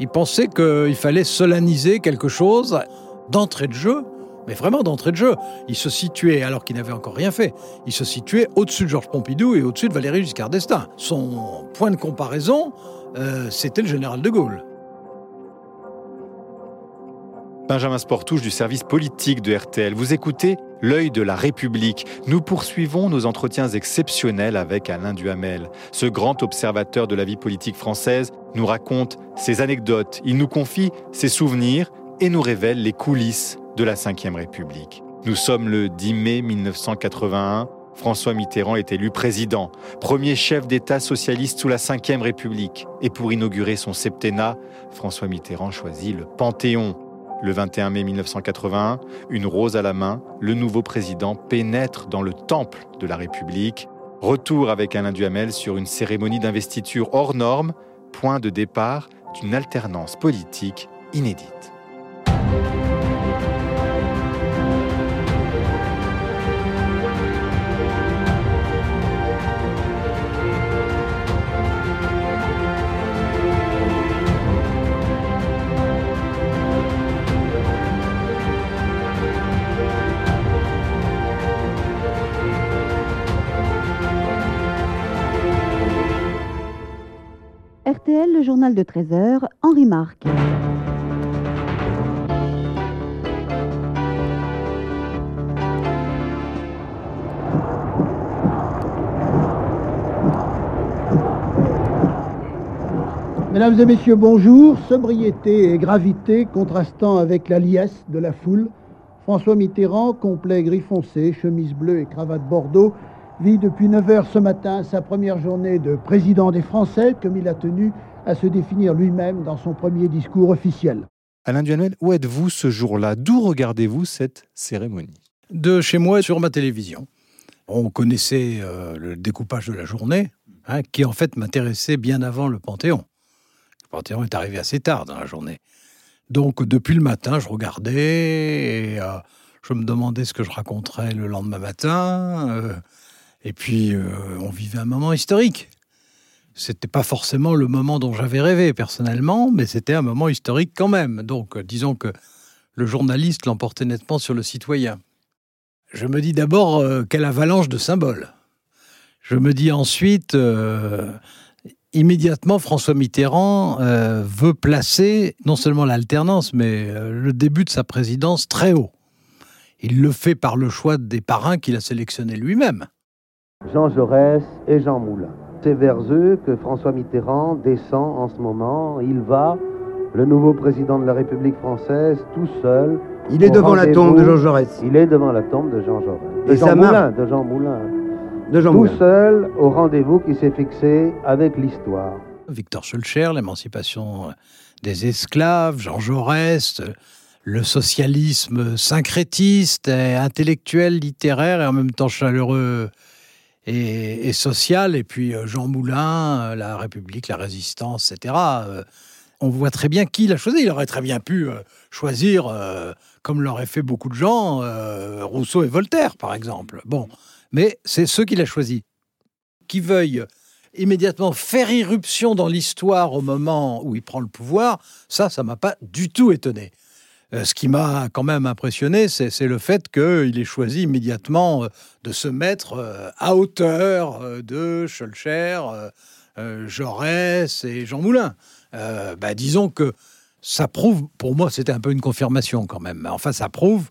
Il pensait qu'il fallait solenniser quelque chose d'entrée de jeu, mais vraiment d'entrée de jeu. Il se situait, alors qu'il n'avait encore rien fait, il se situait au-dessus de Georges Pompidou et au-dessus de Valéry Giscard d'Estaing. Son point de comparaison, euh, c'était le général de Gaulle. Benjamin Sportouche du service politique de RTL. Vous écoutez L'œil de la République. Nous poursuivons nos entretiens exceptionnels avec Alain Duhamel. Ce grand observateur de la vie politique française nous raconte ses anecdotes, il nous confie ses souvenirs et nous révèle les coulisses de la Ve République. Nous sommes le 10 mai 1981. François Mitterrand est élu président, premier chef d'État socialiste sous la Ve République. Et pour inaugurer son septennat, François Mitterrand choisit le Panthéon, le 21 mai 1981, une rose à la main, le nouveau président pénètre dans le temple de la République. Retour avec Alain Duhamel sur une cérémonie d'investiture hors norme, point de départ d'une alternance politique inédite. RTL, le journal de 13h, Henri Marc. Mesdames et messieurs, bonjour. Sobriété et gravité contrastant avec la liesse de la foule. François Mitterrand, complet gris foncé, chemise bleue et cravate bordeaux, vit depuis 9 heures ce matin sa première journée de président des Français, comme il a tenu à se définir lui-même dans son premier discours officiel. Alain Duhamel, où êtes-vous ce jour-là? D'où regardez-vous cette cérémonie? De chez moi sur ma télévision. On connaissait euh, le découpage de la journée, hein, qui en fait m'intéressait bien avant le Panthéon. Le Panthéon est arrivé assez tard dans la journée. Donc depuis le matin, je regardais et euh, je me demandais ce que je raconterais le lendemain matin. Euh, et puis, euh, on vivait un moment historique. C'était pas forcément le moment dont j'avais rêvé personnellement, mais c'était un moment historique quand même. Donc, euh, disons que le journaliste l'emportait nettement sur le citoyen. Je me dis d'abord euh, quelle avalanche de symboles. Je me dis ensuite, immédiatement, François Mitterrand veut placer non seulement l'alternance, mais le début de sa présidence très haut. Il le fait par le choix des parrains qu'il a sélectionnés lui-même. Jean Jaurès et Jean Moulin. C'est vers eux que François Mitterrand descend en ce moment. Il va, le nouveau président de la République française, tout seul. Il est devant la tombe de Jean Jaurès. Il est devant la tombe de Jean Jaurès. De et Jean Moulin, de Jean Moulin. De Jean tout Moulin. seul au rendez-vous qui s'est fixé avec l'histoire. Victor Schulcher, l'émancipation des esclaves, Jean Jaurès, le socialisme syncrétiste, intellectuel, littéraire et en même temps chaleureux et, et sociale, et puis euh, Jean Moulin, euh, la République, la Résistance, etc. Euh, on voit très bien qui l'a choisi. Il aurait très bien pu choisir, comme l'auraient fait beaucoup de gens, Rousseau et Voltaire, par exemple. Bon, mais c'est ceux qu'il a choisi. Qui veuillent immédiatement faire irruption dans l'histoire au moment où il prend le pouvoir, ça, ça m'a pas du tout étonné. Euh, ce qui m'a quand même impressionné, c'est le fait qu'il ait choisi immédiatement euh, de se mettre euh, à hauteur de Schulcher, Jaurès et Jean Moulin. Bah, disons que ça prouve, pour moi c'était un peu une confirmation quand même, enfin ça prouve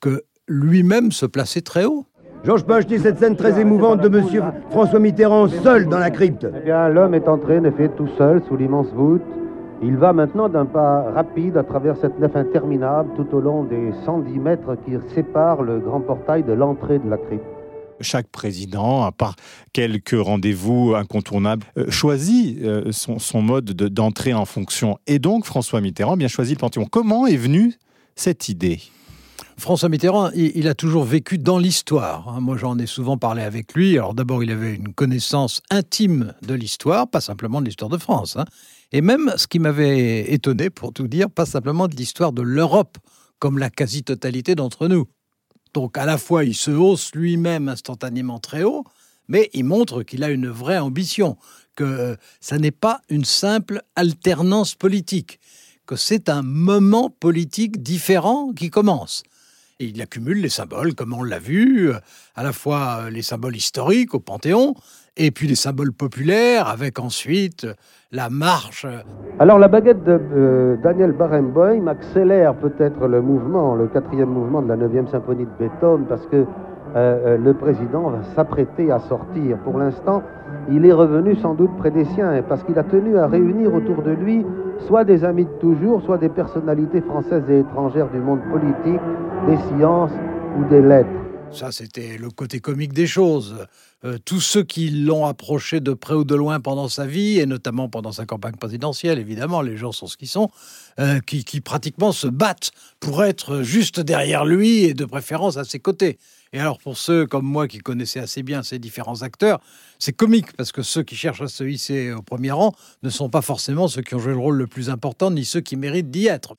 que lui-même se plaçait très haut. Georges Pache dit cette scène très émouvante de monsieur François Mitterrand seul dans la crypte. Eh bien, l'homme est entré, en effet, tout seul sous l'immense voûte. Il va maintenant d'un pas rapide à travers cette nef interminable tout au long des 110 mètres qui séparent le grand portail de l'entrée de la crypte. Chaque président, à part quelques rendez-vous incontournables, euh, choisit euh, son, mode d'entrée en fonction. Et donc, François Mitterrand bien choisi le Panthéon. Comment est venue cette idée? François Mitterrand, il, a toujours vécu dans l'histoire. Hein. Moi, j'en ai souvent parlé avec lui. Alors d'abord, il avait une connaissance intime de l'histoire, pas simplement de l'histoire de France. Hein. Et même, ce qui m'avait étonné, pour tout dire, pas simplement de l'histoire de l'Europe, comme la quasi-totalité d'entre nous. Donc à la fois, il se hausse lui-même instantanément très haut, mais il montre qu'il a une vraie ambition, que ça n'est pas une simple alternance politique, que c'est un moment politique différent qui commence. Et il accumule les symboles, comme on l'a vu, à la fois les symboles historiques au Panthéon, et puis les symboles populaires, avec ensuite la marche. Alors la baguette de euh, Daniel Barenboim accélère peut-être le mouvement, le quatrième mouvement de la 9e symphonie de Beethoven, parce que euh, euh, le président va s'apprêter à sortir. Pour l'instant, il est revenu sans doute près des siens, parce qu'il a tenu à réunir autour de lui soit des amis de toujours, soit des personnalités françaises et étrangères du monde politique, des sciences ou des lettres. Ça, c'était le côté comique des choses. Euh, tous ceux qui l'ont approché de près ou de loin pendant sa vie, et notamment pendant sa campagne présidentielle, évidemment, les gens sont ce qu'ils sont, qui, qui pratiquement se battent pour être juste derrière lui et de préférence à ses côtés. Et alors pour ceux comme moi qui connaissaient assez bien ces différents acteurs, c'est comique parce que ceux qui cherchent à se hisser au premier rang ne sont pas forcément ceux qui ont joué le rôle le plus important ni ceux qui méritent d'y être.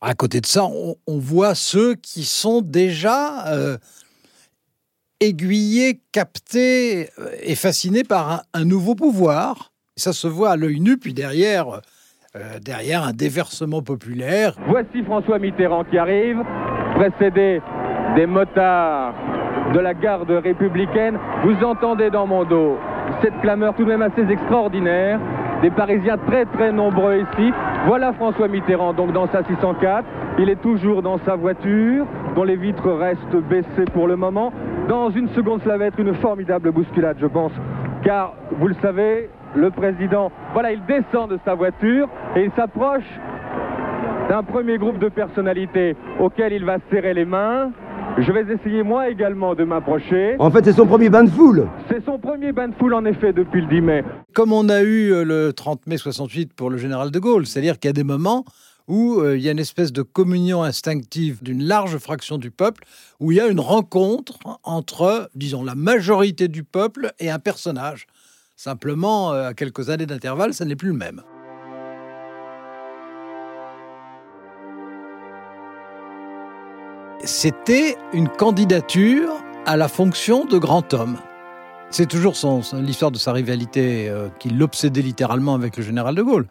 À côté de ça, on, voit ceux qui sont déjà euh, aiguillés, captés euh, et fascinés par un, nouveau pouvoir. Ça se voit à l'œil nu, puis derrière, euh, derrière un déversement populaire. Voici François Mitterrand qui arrive, précédé des motards de la garde républicaine. Vous entendez dans mon dos cette clameur tout de même assez extraordinaire. Des Parisiens très très nombreux ici. Voilà François Mitterrand donc dans sa 604. Il est toujours dans sa voiture dont les vitres restent baissées pour le moment. Dans une seconde, cela va être une formidable bousculade, je pense. Car, vous le savez, le président, voilà, il descend de sa voiture et il s'approche d'un premier groupe de personnalités auquel il va serrer les mains. Je vais essayer moi également de m'approcher. En fait, c'est son premier bain de foule. C'est son premier bain de foule en effet depuis le 10 mai. Comme on a eu euh, le 30 mai 68 pour le général de Gaulle, c'est-à-dire qu'il y a des moments où euh, il y a une espèce de communion instinctive d'une large fraction du peuple, où il y a une rencontre entre, disons, la majorité du peuple et un personnage. Simplement, euh, à quelques années d'intervalle, ça n'est plus le même. c'était une candidature à la fonction de grand homme. C'est toujours l'histoire de sa rivalité euh, qui l'obsédait littéralement avec le général de Gaulle.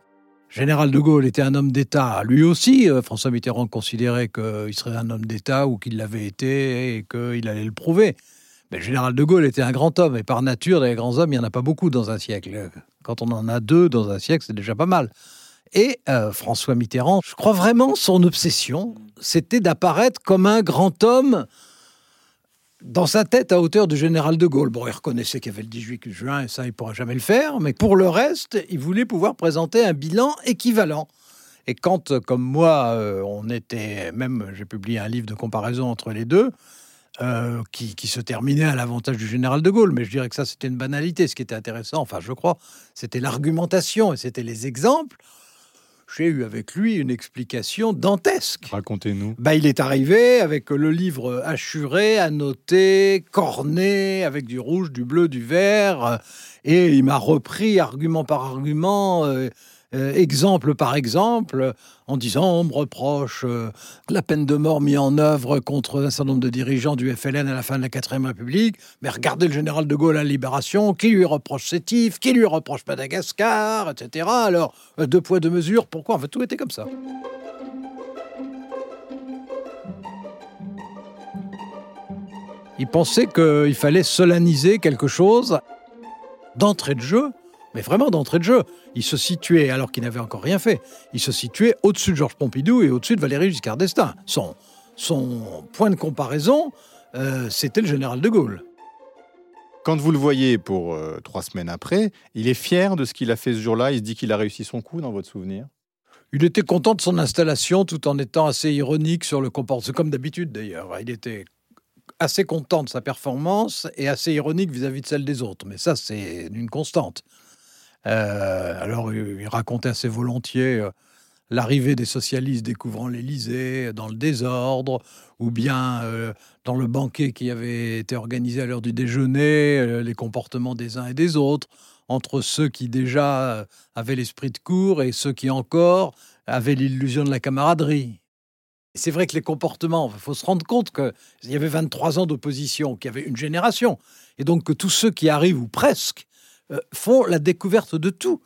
Général de Gaulle était un homme d'État, lui aussi. Euh, François Mitterrand considérait qu'il serait un homme d'État ou qu'il l'avait été et qu'il allait le prouver. Mais le général de Gaulle était un grand homme et par nature, des grands hommes, il n'y en a pas beaucoup dans un siècle. Quand on en a deux dans un siècle, c'est déjà pas mal. Et euh, François Mitterrand, je crois vraiment son obsession, c'était d'apparaître comme un grand homme dans sa tête à hauteur du général de Gaulle. Bon, il reconnaissait qu'il y avait le 18 juin et ça, il ne pourra jamais le faire, mais pour le reste, il voulait pouvoir présenter un bilan équivalent. Et quand, comme moi, euh, on était, même j'ai publié un livre de comparaison entre les deux, euh, qui, qui, se terminait à l'avantage du général de Gaulle, mais je dirais que ça, c'était une banalité. Ce qui était intéressant, enfin, je crois, c'était l'argumentation et c'était les exemples j'ai eu avec lui une explication dantesque. Racontez-nous. Bah, il est arrivé avec le livre assuré, annoté, corné, avec du rouge, du bleu, du vert, et il m'a repris argument par argument. Euh, euh, exemple par exemple, en disant on me reproche euh, la peine de mort mise en œuvre contre un certain nombre de dirigeants du FLN à la fin de la 4ème République, mais regardez le général de Gaulle à la Libération, qui lui reproche Sétif, qui lui reproche Madagascar, etc. Alors, euh, deux poids, deux mesures, pourquoi? En fait, tout était comme ça. Il pensait qu'il fallait solenniser quelque chose d'entrée de jeu mais vraiment d'entrée de jeu. Il se situait, alors qu'il n'avait encore rien fait, il se situait au-dessus de Georges Pompidou et au-dessus de Valéry Giscard d'Estaing. Son, son point de comparaison, euh, c'était le général de Gaulle. Quand vous le voyez pour euh, trois semaines après, il est fier de ce qu'il a fait ce jour-là. Il se dit qu'il a réussi son coup dans votre souvenir? Il était content de son installation tout en étant assez ironique sur le comportement, comme d'habitude d'ailleurs. Il était assez content de sa performance et assez ironique vis-à-vis -vis de celle des autres. Mais ça, c'est une constante. Euh, alors, il racontait assez volontiers euh, l'arrivée des socialistes découvrant l'Élysée dans le désordre, ou bien euh, dans le banquet qui avait été organisé à l'heure du déjeuner, les comportements des uns et des autres, entre ceux qui déjà avaient l'esprit de cour et ceux qui encore avaient l'illusion de la camaraderie. C'est vrai que les comportements, il faut se rendre compte qu'il y avait 23 ans d'opposition, qu'il y avait une génération, et donc que tous ceux qui arrivent, ou presque, euh, font la découverte de tout.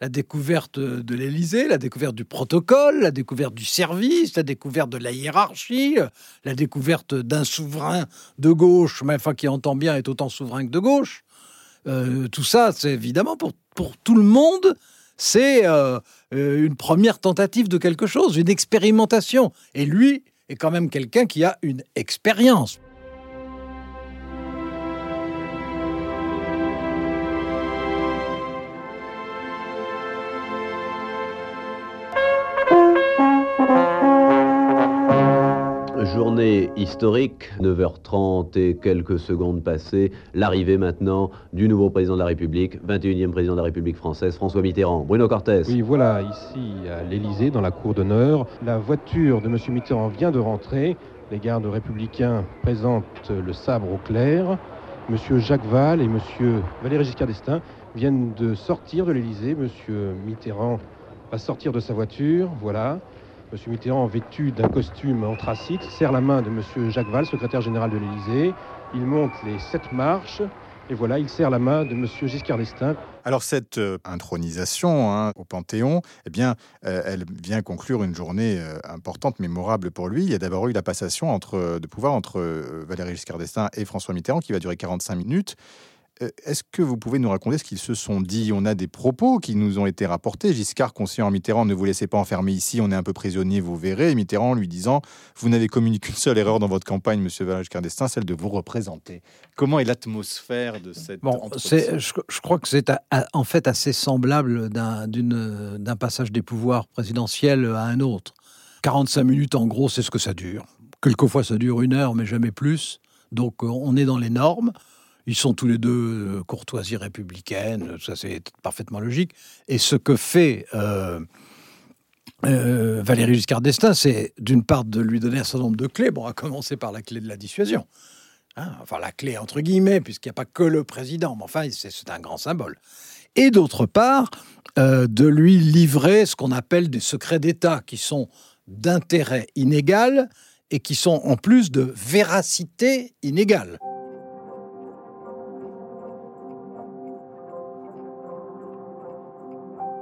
La découverte de l'Élysée, la découverte du protocole, la découverte du service, la découverte de la hiérarchie, la découverte d'un souverain de gauche, mais enfin qui entend bien être autant souverain que de gauche. Euh, tout ça, c'est évidemment pour, pour tout le monde, c'est euh, une première tentative de quelque chose, une expérimentation. Et lui est quand même quelqu'un qui a une expérience. Journée historique, 9h30 et quelques secondes passées, l'arrivée maintenant du nouveau président de la République, 21e président de la République française, François Mitterrand. Bruno Cortès. Oui, voilà, ici à l'Élysée, dans la cour d'honneur, la voiture de M. Mitterrand vient de rentrer. Les gardes républicains présentent le sabre au clair. M. Jacques Val et M. Valéry Giscard d'Estaing viennent de sortir de l'Élysée. M. Mitterrand va sortir de sa voiture, voilà. M. Mitterrand, vêtu d'un costume anthracite, serre la main de M. Jacques Val, secrétaire général de l'Élysée. Il monte les sept marches. Et voilà, il serre la main de M. Giscard d'Estaing. Alors cette euh, intronisation hein, au Panthéon, eh bien, euh, elle vient conclure une journée euh, importante, mémorable pour lui. Il y a d'abord eu la passation de pouvoir entre Valéry Giscard d'Estaing et François Mitterrand, qui va durer 45 minutes. Euh, est-ce que vous pouvez nous raconter ce qu'ils se sont dit? On a des propos qui nous ont été rapportés. Giscard, conseillant Mitterrand, ne vous laissez pas enfermer ici, on est un peu prisonnier, vous verrez. Et Mitterrand lui disant Vous n'avez commis qu'une seule erreur dans votre campagne, monsieur Valéry d'Estaing, celle de vous représenter. Comment est l'atmosphère de cette. Bon, je, je, crois que c'est en fait assez semblable d'un passage des pouvoirs présidentiels à un autre. 45 minutes, en gros, c'est ce que ça dure. Quelquefois, ça dure une heure, mais jamais plus. Donc, euh, on est dans les normes. Ils sont tous les deux euh, courtoisie républicaine, ça c'est parfaitement logique. Et ce que fait euh, euh, Valéry Giscard d'Estaing, c'est d'une part de lui donner un certain nombre de clés. Bon, à commencer par la clé de la dissuasion. Hein, enfin, la clé entre guillemets, puisqu'il n'y a pas que le président, mais enfin, c'est un grand symbole. Et d'autre part, de lui livrer ce qu'on appelle des secrets d'État, qui sont d'intérêt inégal et qui sont en plus de véracité inégale.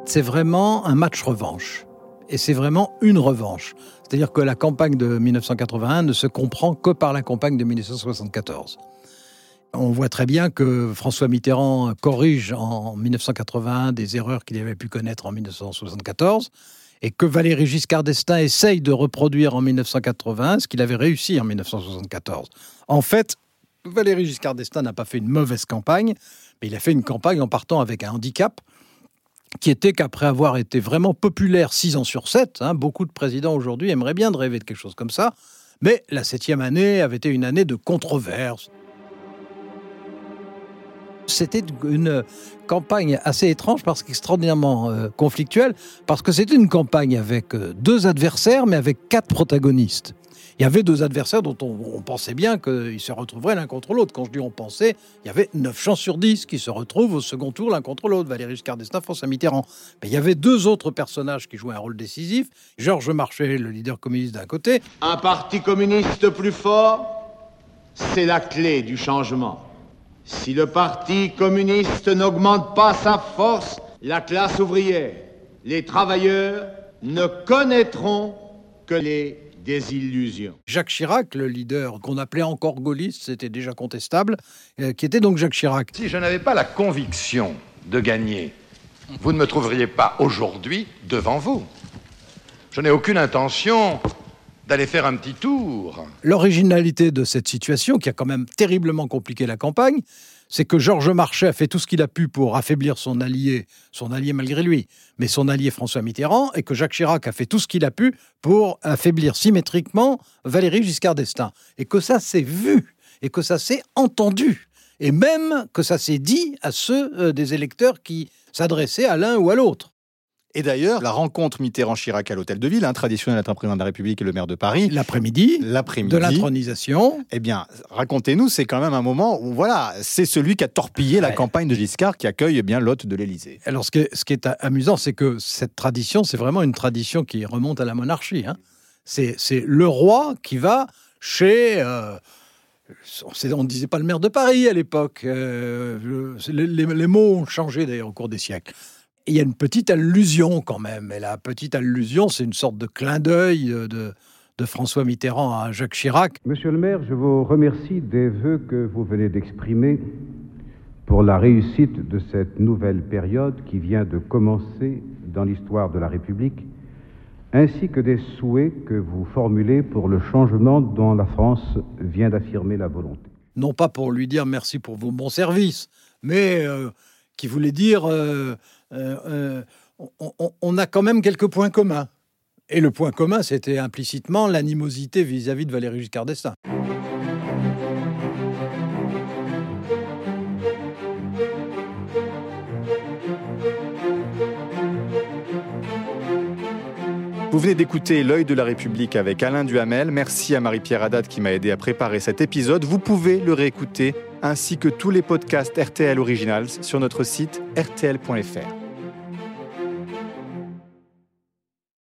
C'est vraiment un match revanche. Et c'est vraiment une revanche. C'est-à-dire que la campagne de 1981 ne se comprend que par la campagne de 1974. On voit très bien que François Mitterrand corrige en 1981 des erreurs qu'il avait pu connaître en 1974 et que Valéry Giscard d'Estaing essaye de reproduire en 1981 ce qu'il avait réussi en 1974. En fait, Valéry Giscard d'Estaing n'a pas fait une mauvaise campagne, mais il a fait une campagne en partant avec un handicap qui était qu'après avoir été vraiment populaire six ans sur sept, hein, beaucoup de présidents aujourd'hui aimeraient bien de rêver de quelque chose comme ça, mais la septième année avait été une année de controverse. C'était une campagne assez étrange parce qu'extraordinairement euh, conflictuelle, parce que c'était une campagne avec euh, deux adversaires, mais avec quatre protagonistes il y avait deux adversaires dont on, pensait bien qu'ils se retrouveraient l'un contre l'autre. Quand je dis on pensait, il y avait 9 chances sur 10 qui se retrouvent au second tour l'un contre l'autre. Valéry Giscard d'Estaing, François Mitterrand. Mais il y avait deux autres personnages qui jouaient un rôle décisif. Georges Marchais, le leader communiste d'un côté. Un parti communiste plus fort, c'est la clé du changement. Si le parti communiste n'augmente pas sa force, la classe ouvrière, les travailleurs ne connaîtront que les des illusions. Jacques Chirac, le leader qu'on appelait encore gaulliste, c'était déjà contestable, euh, qui était donc Jacques Chirac. Si je n'avais pas la conviction de gagner, vous ne me trouveriez pas aujourd'hui devant vous. Je n'ai aucune intention d'aller faire un petit tour. L'originalité de cette situation, qui a quand même terriblement compliqué la campagne, c'est que Georges Marchais a fait tout ce qu'il a pu pour affaiblir son allié, son allié malgré lui, mais son allié François Mitterrand, et que Jacques Chirac a fait tout ce qu'il a pu pour affaiblir symétriquement Valéry Giscard d'Estaing. Et que ça s'est vu, et que ça s'est entendu, et même que ça s'est dit à ceux euh, des électeurs qui s'adressaient à l'un ou à l'autre. Et d'ailleurs, la rencontre Mitterrand-Chirac à l'Hôtel de Ville, un traditionnel entre un président de la République et le maire de Paris. L'après-midi. L'après-midi. De l'intronisation. Eh bien, racontez-nous, c'est quand même un moment où, voilà, c'est celui qui a torpillé la campagne de Giscard qui accueille eh bien l'hôte de l'Élysée. Alors, ce qui est, ce qui est amusant, c'est que cette tradition, c'est vraiment une tradition qui remonte à la monarchie. Hein. C'est le roi qui va chez... Euh, on ne disait pas le maire de Paris à l'époque. Euh, les, mots ont changé d'ailleurs au cours des siècles. Il y a une petite allusion quand même. Et la petite allusion, c'est une sorte de clin d'œil de, de François Mitterrand à Jacques Chirac. Monsieur le maire, je vous remercie des vœux que vous venez d'exprimer pour la réussite de cette nouvelle période qui vient de commencer dans l'histoire de la République, ainsi que des souhaits que vous formulez pour le changement dont la France vient d'affirmer la volonté. Non pas pour lui dire merci pour vos bons services, mais euh, qui voulait dire euh, euh, on, a quand même quelques points communs. Et le point commun, c'était implicitement l'animosité vis-à-vis de Valéry Giscard d'Estaing. Vous venez d'écouter L'œil de la République avec Alain Duhamel. Merci à Marie-Pierre Haddad qui m'a aidé à préparer cet épisode. Vous pouvez le réécouter ainsi que tous les podcasts RTL Originals sur notre site rtl.fr.